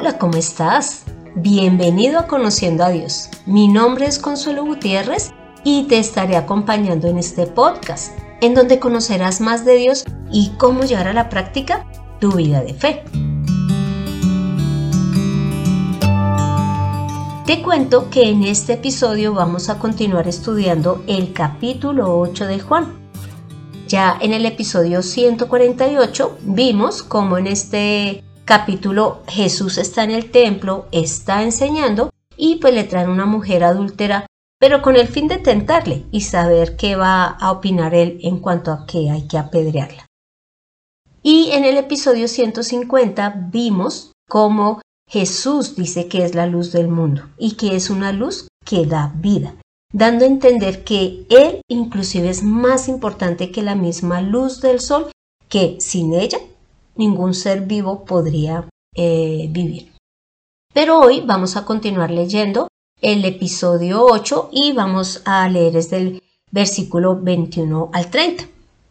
Hola, ¿cómo estás? Bienvenido a Conociendo a Dios. Mi nombre es Consuelo Gutiérrez y te estaré acompañando en este podcast, en donde conocerás más de Dios y cómo llevar a la práctica tu vida de fe. Te cuento que en este episodio vamos a continuar estudiando el capítulo 8 de Juan. Ya en el episodio 148 vimos cómo en este capítulo Jesús está en el templo, está enseñando y pues le traen una mujer adúltera, pero con el fin de tentarle y saber qué va a opinar él en cuanto a que hay que apedrearla. Y en el episodio 150 vimos cómo Jesús dice que es la luz del mundo y que es una luz que da vida, dando a entender que Él inclusive es más importante que la misma luz del sol, que sin ella ningún ser vivo podría eh, vivir. Pero hoy vamos a continuar leyendo el episodio 8 y vamos a leer desde el versículo 21 al 30.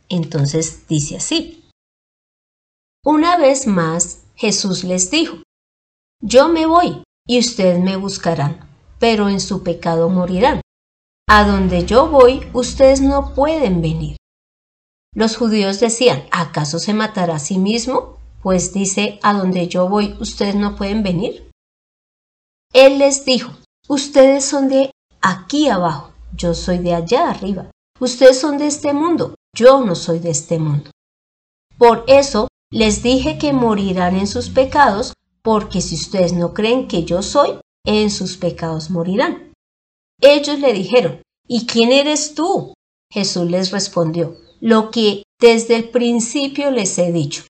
Entonces dice así. Una vez más Jesús les dijo, Yo me voy y ustedes me buscarán, pero en su pecado morirán. A donde yo voy ustedes no pueden venir. Los judíos decían, ¿acaso se matará a sí mismo? Pues dice, a donde yo voy, ustedes no pueden venir. Él les dijo, ustedes son de aquí abajo, yo soy de allá arriba. Ustedes son de este mundo, yo no soy de este mundo. Por eso les dije que morirán en sus pecados, porque si ustedes no creen que yo soy, en sus pecados morirán. Ellos le dijeron, ¿y quién eres tú? Jesús les respondió, lo que desde el principio les he dicho.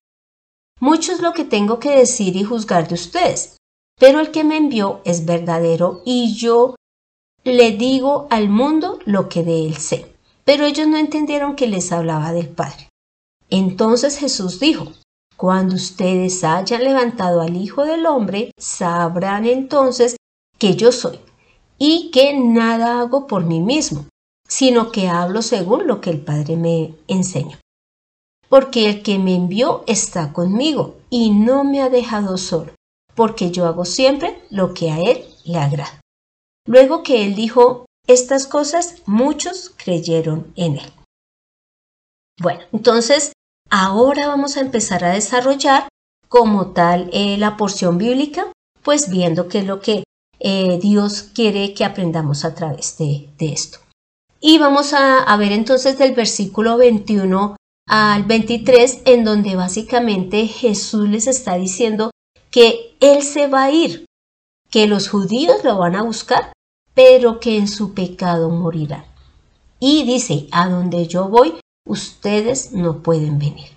Mucho es lo que tengo que decir y juzgar de ustedes, pero el que me envió es verdadero y yo le digo al mundo lo que de él sé. Pero ellos no entendieron que les hablaba del Padre. Entonces Jesús dijo, Cuando ustedes hayan levantado al Hijo del Hombre, sabrán entonces que yo soy y que nada hago por mí mismo, sino que hablo según lo que el Padre me enseñó. Porque el que me envió está conmigo y no me ha dejado solo, porque yo hago siempre lo que a él le agrada. Luego que él dijo estas cosas, muchos creyeron en él. Bueno, entonces ahora vamos a empezar a desarrollar como tal eh, la porción bíblica, pues viendo qué es lo que eh, Dios quiere que aprendamos a través de esto. Y vamos a, ver entonces del versículo 21 al 23, en donde básicamente Jesús les está diciendo que Él se va a ir, que los judíos lo van a buscar, pero que en su pecado morirán. Y dice, a donde yo voy, ustedes no pueden venir.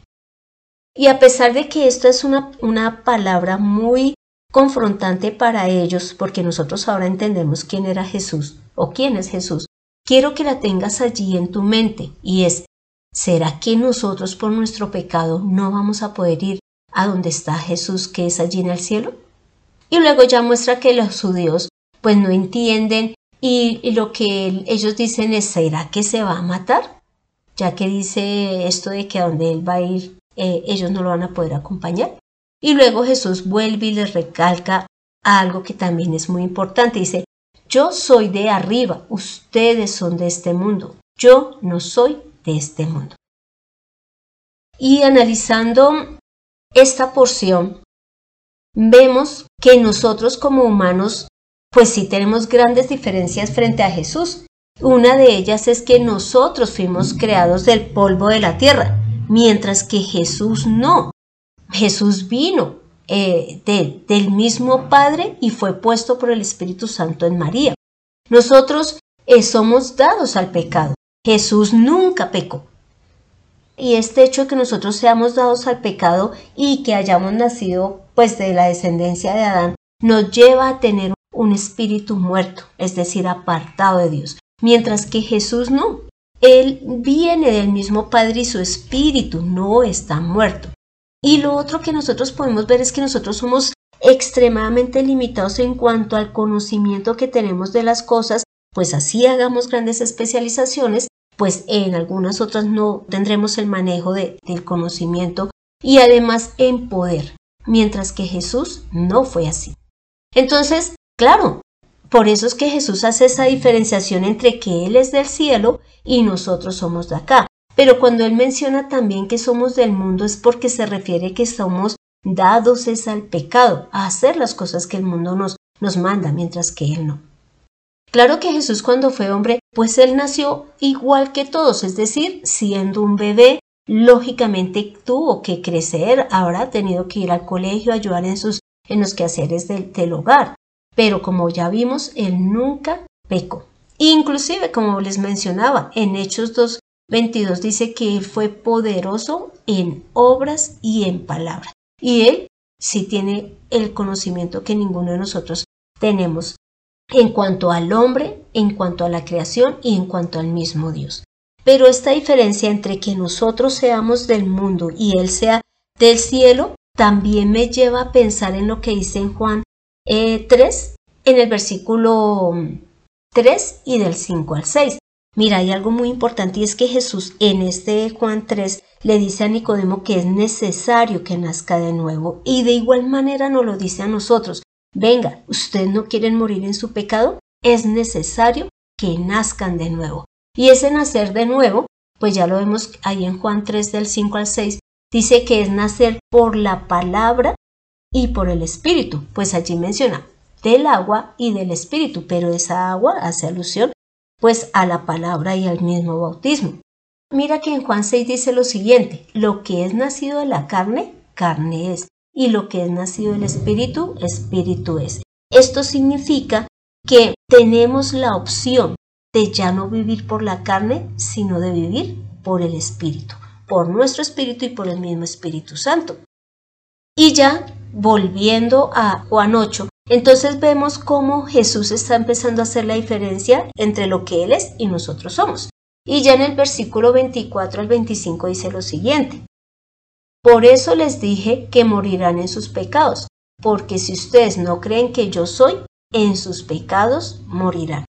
Y a pesar de que esto es una, una palabra muy confrontante para ellos, porque nosotros ahora entendemos quién era Jesús o quién es Jesús, quiero que la tengas allí en tu mente y es, ¿será que nosotros por nuestro pecado no vamos a poder ir a donde está Jesús que es allí en el cielo? Y luego ya muestra que los judíos pues no entienden y, lo que ellos dicen es, ¿será que se va a matar? Ya que dice esto de que a donde él va a ir eh, ellos no lo van a poder acompañar. Y luego Jesús vuelve y les recalca algo que también es muy importante. Dice, yo soy de arriba, ustedes son de este mundo, yo no soy de este mundo. Y analizando esta porción, vemos que nosotros como humanos, pues sí tenemos grandes diferencias frente a Jesús. Una de ellas es que nosotros fuimos creados del polvo de la tierra, mientras que Jesús no. Jesús vino eh, del mismo Padre y fue puesto por el Espíritu Santo en María. Nosotros eh, somos dados al pecado. Jesús nunca pecó. Y este hecho de que nosotros seamos dados al pecado y que hayamos nacido pues de la descendencia de Adán nos lleva a tener un espíritu muerto, es decir, apartado de Dios. Mientras que Jesús no. Él viene del mismo Padre y su espíritu no está muerto. Y lo otro que nosotros podemos ver es que nosotros somos extremadamente limitados en cuanto al conocimiento que tenemos de las cosas, pues así hagamos grandes especializaciones, pues en algunas otras no tendremos el manejo del conocimiento y además en poder. mientras que Jesús no fue así. Entonces, claro, por eso es que Jesús hace esa diferenciación entre que Él es del cielo y nosotros somos de acá. Pero cuando Él menciona también que somos del mundo es porque se refiere que somos dados es al pecado, a hacer las cosas que el mundo nos, nos manda, mientras que Él no. Claro que Jesús cuando fue hombre, pues Él nació igual que todos, es decir, siendo un bebé, lógicamente tuvo que crecer, habrá tenido que ir al colegio, ayudar en, sus, en los quehaceres del, del hogar. Pero como ya vimos, Él nunca pecó. Inclusive, como les mencionaba, en Hechos 2.22 dice que Él fue poderoso en obras y en palabras. Y Él sí tiene el conocimiento que ninguno de nosotros tenemos en cuanto al hombre, en cuanto a la creación y en cuanto al mismo Dios. Pero esta diferencia entre que nosotros seamos del mundo y Él sea del cielo, también me lleva a pensar en lo que dice en Juan 3, eh, en el versículo 3 y del 5 al 6. Mira, hay algo muy importante y es que Jesús en este Juan 3 le dice a Nicodemo que es necesario que nazca de nuevo y de igual manera nos lo dice a nosotros. Venga, ¿ustedes no quieren morir en su pecado? Es necesario que nazcan de nuevo. Y ese nacer de nuevo, pues ya lo vemos ahí en Juan 3 del 5 al 6, dice que es nacer por la palabra y por el espíritu, pues allí menciona del agua y del espíritu, pero esa agua hace alusión pues a la palabra y al mismo bautismo. Mira que en Juan 6 dice lo siguiente, lo que es nacido de la carne, carne es, y lo que es nacido del espíritu, espíritu es. Esto significa que tenemos la opción de ya no vivir por la carne, sino de vivir por el espíritu, por nuestro espíritu y por el mismo Espíritu Santo. Y ya volviendo a Juan 8, entonces vemos cómo Jesús está empezando a hacer la diferencia entre lo que Él es y nosotros somos. Y ya en el versículo 24 al 25 dice lo siguiente. Por eso les dije que morirán en sus pecados, porque si ustedes no creen que yo soy, en sus pecados morirán.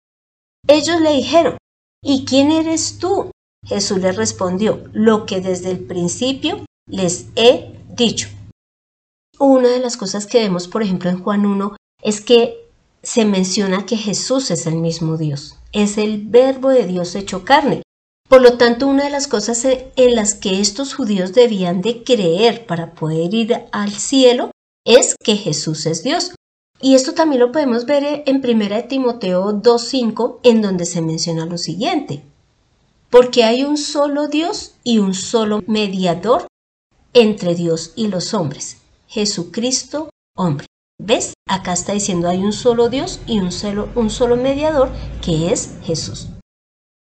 Ellos le dijeron, ¿y quién eres tú? Jesús les respondió, lo que desde el principio les he dicho. Una de las cosas que vemos, por ejemplo, en Juan 1, es que se menciona que Jesús es el mismo Dios, es el verbo de Dios hecho carne. Por lo tanto, una de las cosas en las que estos judíos debían de creer para poder ir al cielo es que Jesús es Dios. Y esto también lo podemos ver en 1 Timoteo 2.5, en donde se menciona lo siguiente. Porque hay un solo Dios y un solo mediador entre Dios y los hombres, Jesucristo hombre. ¿Ves? Acá está diciendo hay un solo Dios y un solo, un solo mediador que es Jesús.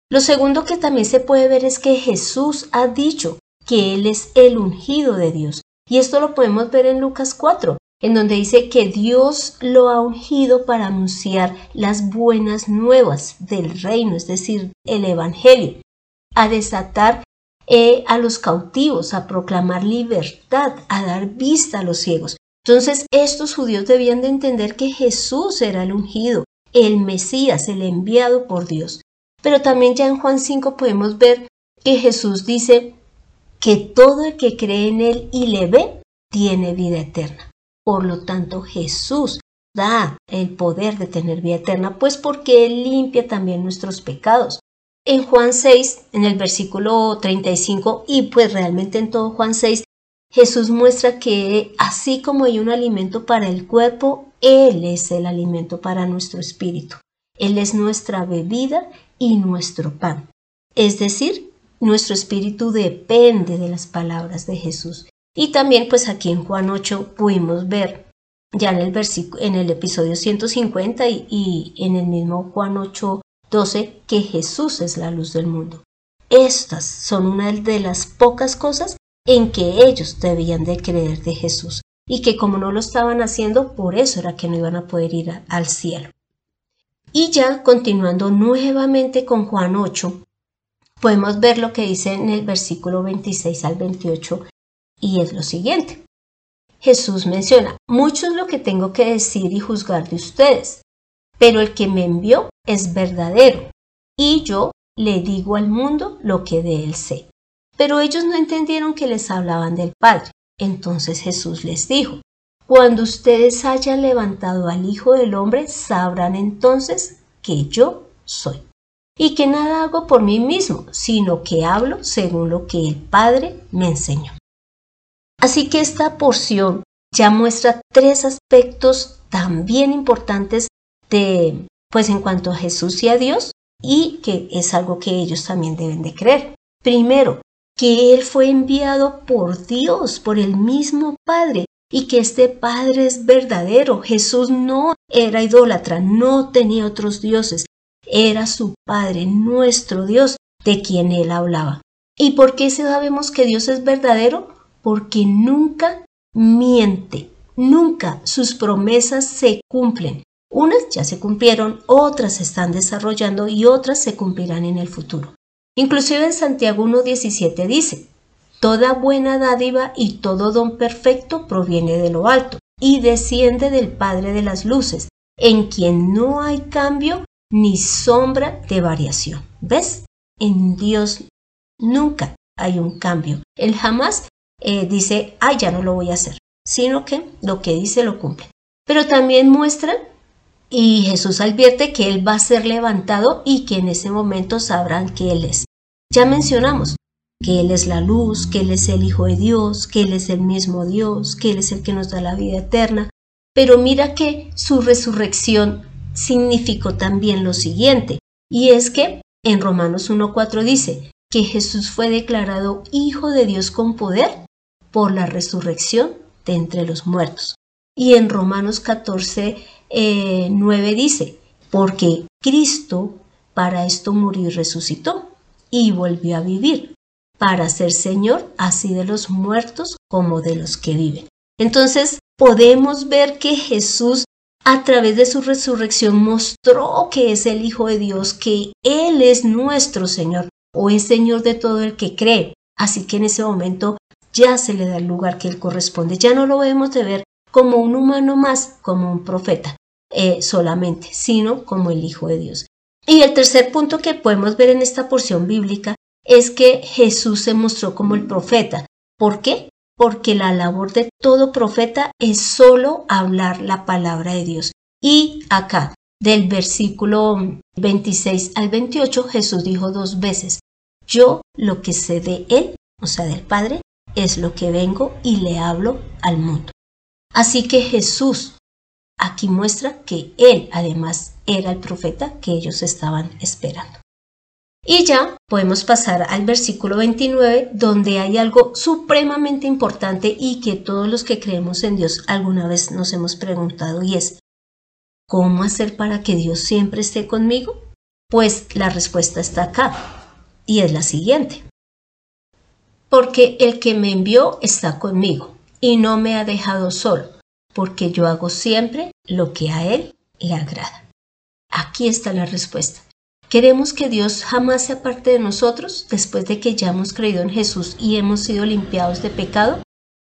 Lo segundo que también se puede ver es que Jesús ha dicho que Él es el ungido de Dios. Y esto lo podemos ver en Lucas 4, en donde dice que Dios lo ha ungido para anunciar las buenas nuevas del reino, es decir, el Evangelio, a desatar eh, a los cautivos, a proclamar libertad, a dar vista a los ciegos. Entonces estos judíos debían de entender que Jesús era el ungido, el Mesías, el enviado por Dios. Pero también ya en Juan 5 podemos ver que Jesús dice que todo el que cree en Él y le ve, tiene vida eterna. Por lo tanto, Jesús da el poder de tener vida eterna, pues porque Él limpia también nuestros pecados. En Juan 6, en el versículo 35, y pues realmente en todo Juan 6, Jesús muestra que así como hay un alimento para el cuerpo, Él es el alimento para nuestro espíritu. Él es nuestra bebida y nuestro pan. Es decir, nuestro espíritu depende de las palabras de Jesús. Y también pues aquí en Juan 8 pudimos ver ya en el, en el episodio 150 y, y en el mismo Juan 8, 12 que Jesús es la luz del mundo. Estas son una de las pocas cosas en que ellos debían de creer de Jesús y que como no lo estaban haciendo, por eso era que no iban a poder ir al cielo. Y ya continuando nuevamente con Juan 8, podemos ver lo que dice en el versículo 26 al 28 y es lo siguiente. Jesús menciona, mucho es lo que tengo que decir y juzgar de ustedes, pero el que me envió es verdadero y yo le digo al mundo lo que de él sé. Pero ellos no entendieron que les hablaban del Padre. Entonces Jesús les dijo, cuando ustedes hayan levantado al Hijo del Hombre, sabrán entonces que yo soy. Y que nada hago por mí mismo, sino que hablo según lo que el Padre me enseñó. Así que esta porción ya muestra tres aspectos también importantes de, pues en cuanto a Jesús y a Dios, y que es algo que ellos también deben de creer. Primero, que Él fue enviado por Dios, por el mismo Padre, y que este Padre es verdadero. Jesús no era idólatra, no tenía otros dioses, era su Padre, nuestro Dios, de quien Él hablaba. ¿Y por qué sabemos que Dios es verdadero? Porque nunca miente, nunca sus promesas se cumplen. Unas ya se cumplieron, otras se están desarrollando y otras se cumplirán en el futuro. Inclusive en Santiago 1.17 dice, Toda buena dádiva y todo don perfecto proviene de lo alto y desciende del Padre de las Luces, en quien no hay cambio ni sombra de variación. ¿Ves? En Dios nunca hay un cambio. Él jamás eh, dice, ay, ya no lo voy a hacer, sino que lo que dice lo cumple. Pero también muestra y Jesús advierte que Él va a ser levantado y que en ese momento sabrán que Él es. Ya mencionamos que Él es la luz, que Él es el Hijo de Dios, que Él es el mismo Dios, que Él es el que nos da la vida eterna. Pero mira que su resurrección significó también lo siguiente, y es que en Romanos 1.4 dice que Jesús fue declarado Hijo de Dios con poder por la resurrección de entre los muertos. Y en Romanos 14, 9 eh, dice, porque Cristo para esto murió y resucitó y volvió a vivir, para ser Señor así de los muertos como de los que viven. Entonces podemos ver que Jesús a través de su resurrección mostró que es el Hijo de Dios, que Él es nuestro Señor o es Señor de todo el que cree. Así que en ese momento ya se le da el lugar que Él corresponde. Ya no lo debemos de ver como un humano más, como un profeta eh, solamente, sino como el Hijo de Dios. Y el tercer punto que podemos ver en esta porción bíblica es que Jesús se mostró como el profeta. ¿Por qué? Porque la labor de todo profeta es solo hablar la palabra de Dios. Y acá, del versículo 26 al 28, Jesús dijo dos veces, yo lo que sé de Él, o sea, del Padre, es lo que vengo y le hablo al mundo. Así que Jesús aquí muestra que Él además era el profeta que ellos estaban esperando. Y ya podemos pasar al versículo 29, donde hay algo supremamente importante y que todos los que creemos en Dios alguna vez nos hemos preguntado y es, ¿cómo hacer para que Dios siempre esté conmigo? Pues la respuesta está acá y es la siguiente. Porque el que me envió está conmigo y no me ha dejado solo, porque yo hago siempre lo que a Él le agrada. Aquí está la respuesta. ¿Queremos que Dios jamás se aparte de nosotros después de que ya hemos creído en Jesús y hemos sido limpiados de pecado?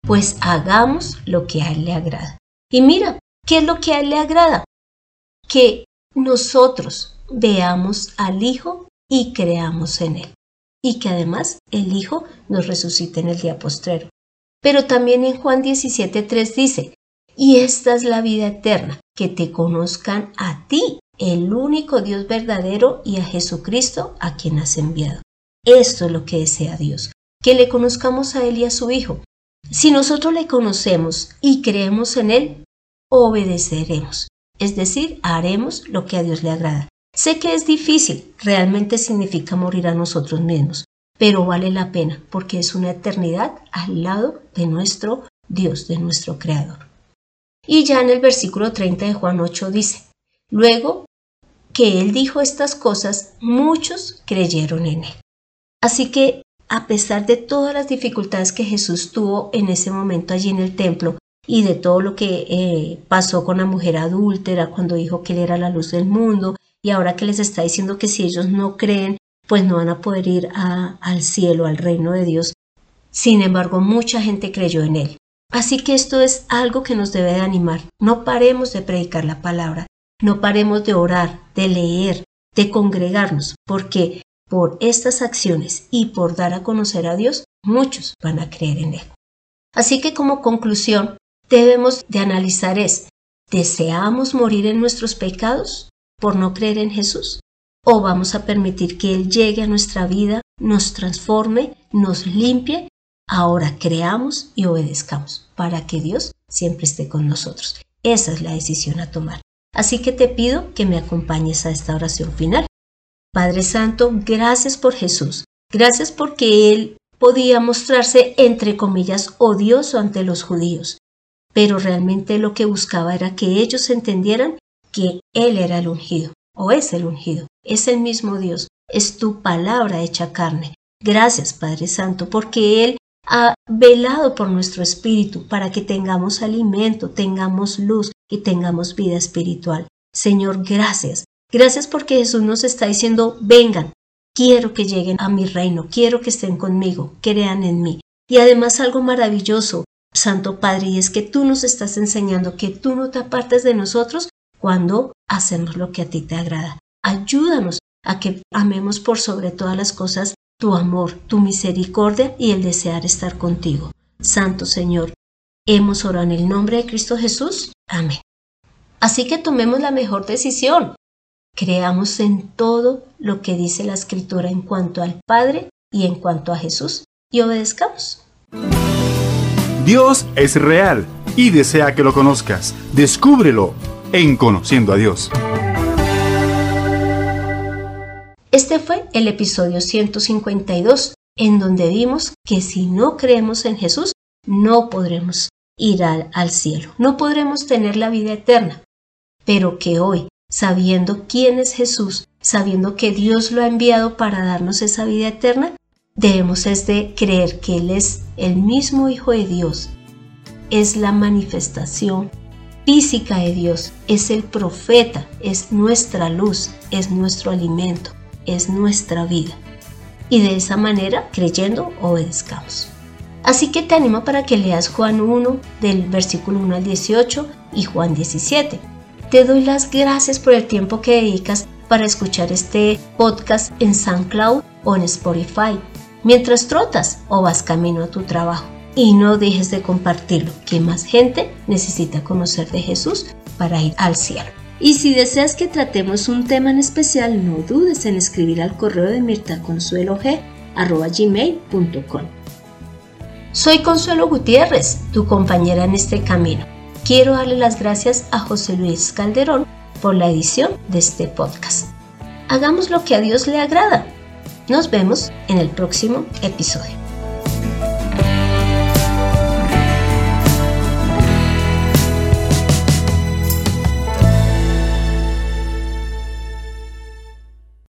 Pues hagamos lo que a Él le agrada. Y mira, ¿qué es lo que a Él le agrada? Que nosotros veamos al Hijo y creamos en Él. Y que además el Hijo nos resucite en el día postrero. Pero también en Juan 17.3 dice, y esta es la vida eterna, que te conozcan a ti, el único Dios verdadero, y a Jesucristo, a quien has enviado. Esto es lo que desea Dios, que le conozcamos a Él y a su Hijo. Si nosotros le conocemos y creemos en Él, obedeceremos, es decir, haremos lo que a Dios le agrada. Sé que es difícil, realmente significa morir a nosotros mismos, pero vale la pena porque es una eternidad al lado de nuestro Dios, de nuestro Creador. Y ya en el versículo 30 de Juan 8 dice, luego que él dijo estas cosas, muchos creyeron en él. Así que, a pesar de todas las dificultades que Jesús tuvo en ese momento allí en el templo, y de todo lo que eh, pasó con la mujer adúltera cuando dijo que él era la luz del mundo, y ahora que les está diciendo que si ellos no creen, pues no van a poder ir al cielo, al reino de Dios. Sin embargo, mucha gente creyó en él. Así que esto es algo que nos debe de animar. No paremos de predicar la palabra, no paremos de orar, de leer, de congregarnos, porque por estas acciones y por dar a conocer a Dios, muchos van a creer en Él. Así que como conclusión, debemos de analizar es, ¿deseamos morir en nuestros pecados por no creer en Jesús? ¿O vamos a permitir que Él llegue a nuestra vida, nos transforme, nos limpie? Ahora creamos y obedezcamos para que Dios siempre esté con nosotros. Esa es la decisión a tomar. Así que te pido que me acompañes a esta oración final. Padre Santo, gracias por Jesús. Gracias porque Él podía mostrarse, entre comillas, odioso ante los judíos. Pero realmente lo que buscaba era que ellos entendieran que Él era el ungido, o es el ungido, es el mismo Dios, es tu palabra hecha carne. Gracias, Padre Santo, porque Él ha velado por nuestro espíritu para que tengamos alimento, tengamos luz y tengamos vida espiritual. Señor, gracias. Gracias porque Jesús nos está diciendo, vengan, quiero que lleguen a mi reino, quiero que estén conmigo, crean en mí. Y además algo maravilloso, Santo Padre, y es que tú nos estás enseñando que tú no te apartes de nosotros cuando hacemos lo que a ti te agrada. Ayúdanos a que amemos por sobre todas las cosas tu amor, tu misericordia y el desear estar contigo. Santo Señor, hemos orado en el nombre de Cristo Jesús. Amén. Así que tomemos la mejor decisión. Creamos en todo lo que dice la Escritura en cuanto al Padre y en cuanto a Jesús y obedezcamos. Dios es real y desea que lo conozcas. Descúbrelo en Conociendo a Dios. El episodio 152, en donde vimos que si no creemos en Jesús, no podremos ir al, cielo, no podremos tener la vida eterna, pero que hoy, sabiendo quién es Jesús, sabiendo que Dios lo ha enviado para darnos esa vida eterna, debemos es de creer que Él es el mismo Hijo de Dios, es la manifestación física de Dios, es el profeta, es nuestra luz, es nuestro alimento, es nuestra vida. Y de esa manera, creyendo, obedezcamos. Así que te animo para que leas Juan 1 del versículo 1 al 18 y Juan 17. Te doy las gracias por el tiempo que dedicas para escuchar este podcast en SoundCloud o en Spotify, mientras trotas o vas camino a tu trabajo. Y no dejes de compartirlo, que más gente necesita conocer de Jesús para ir al cielo. Y si deseas que tratemos un tema en especial, no dudes en escribir al correo de mirtaconsuelog.gmail.com Soy Consuelo Gutiérrez, tu compañera en este camino. Quiero darle las gracias a José Luis Calderón por la edición de este podcast. Hagamos lo que a Dios le agrada. Nos vemos en el próximo episodio.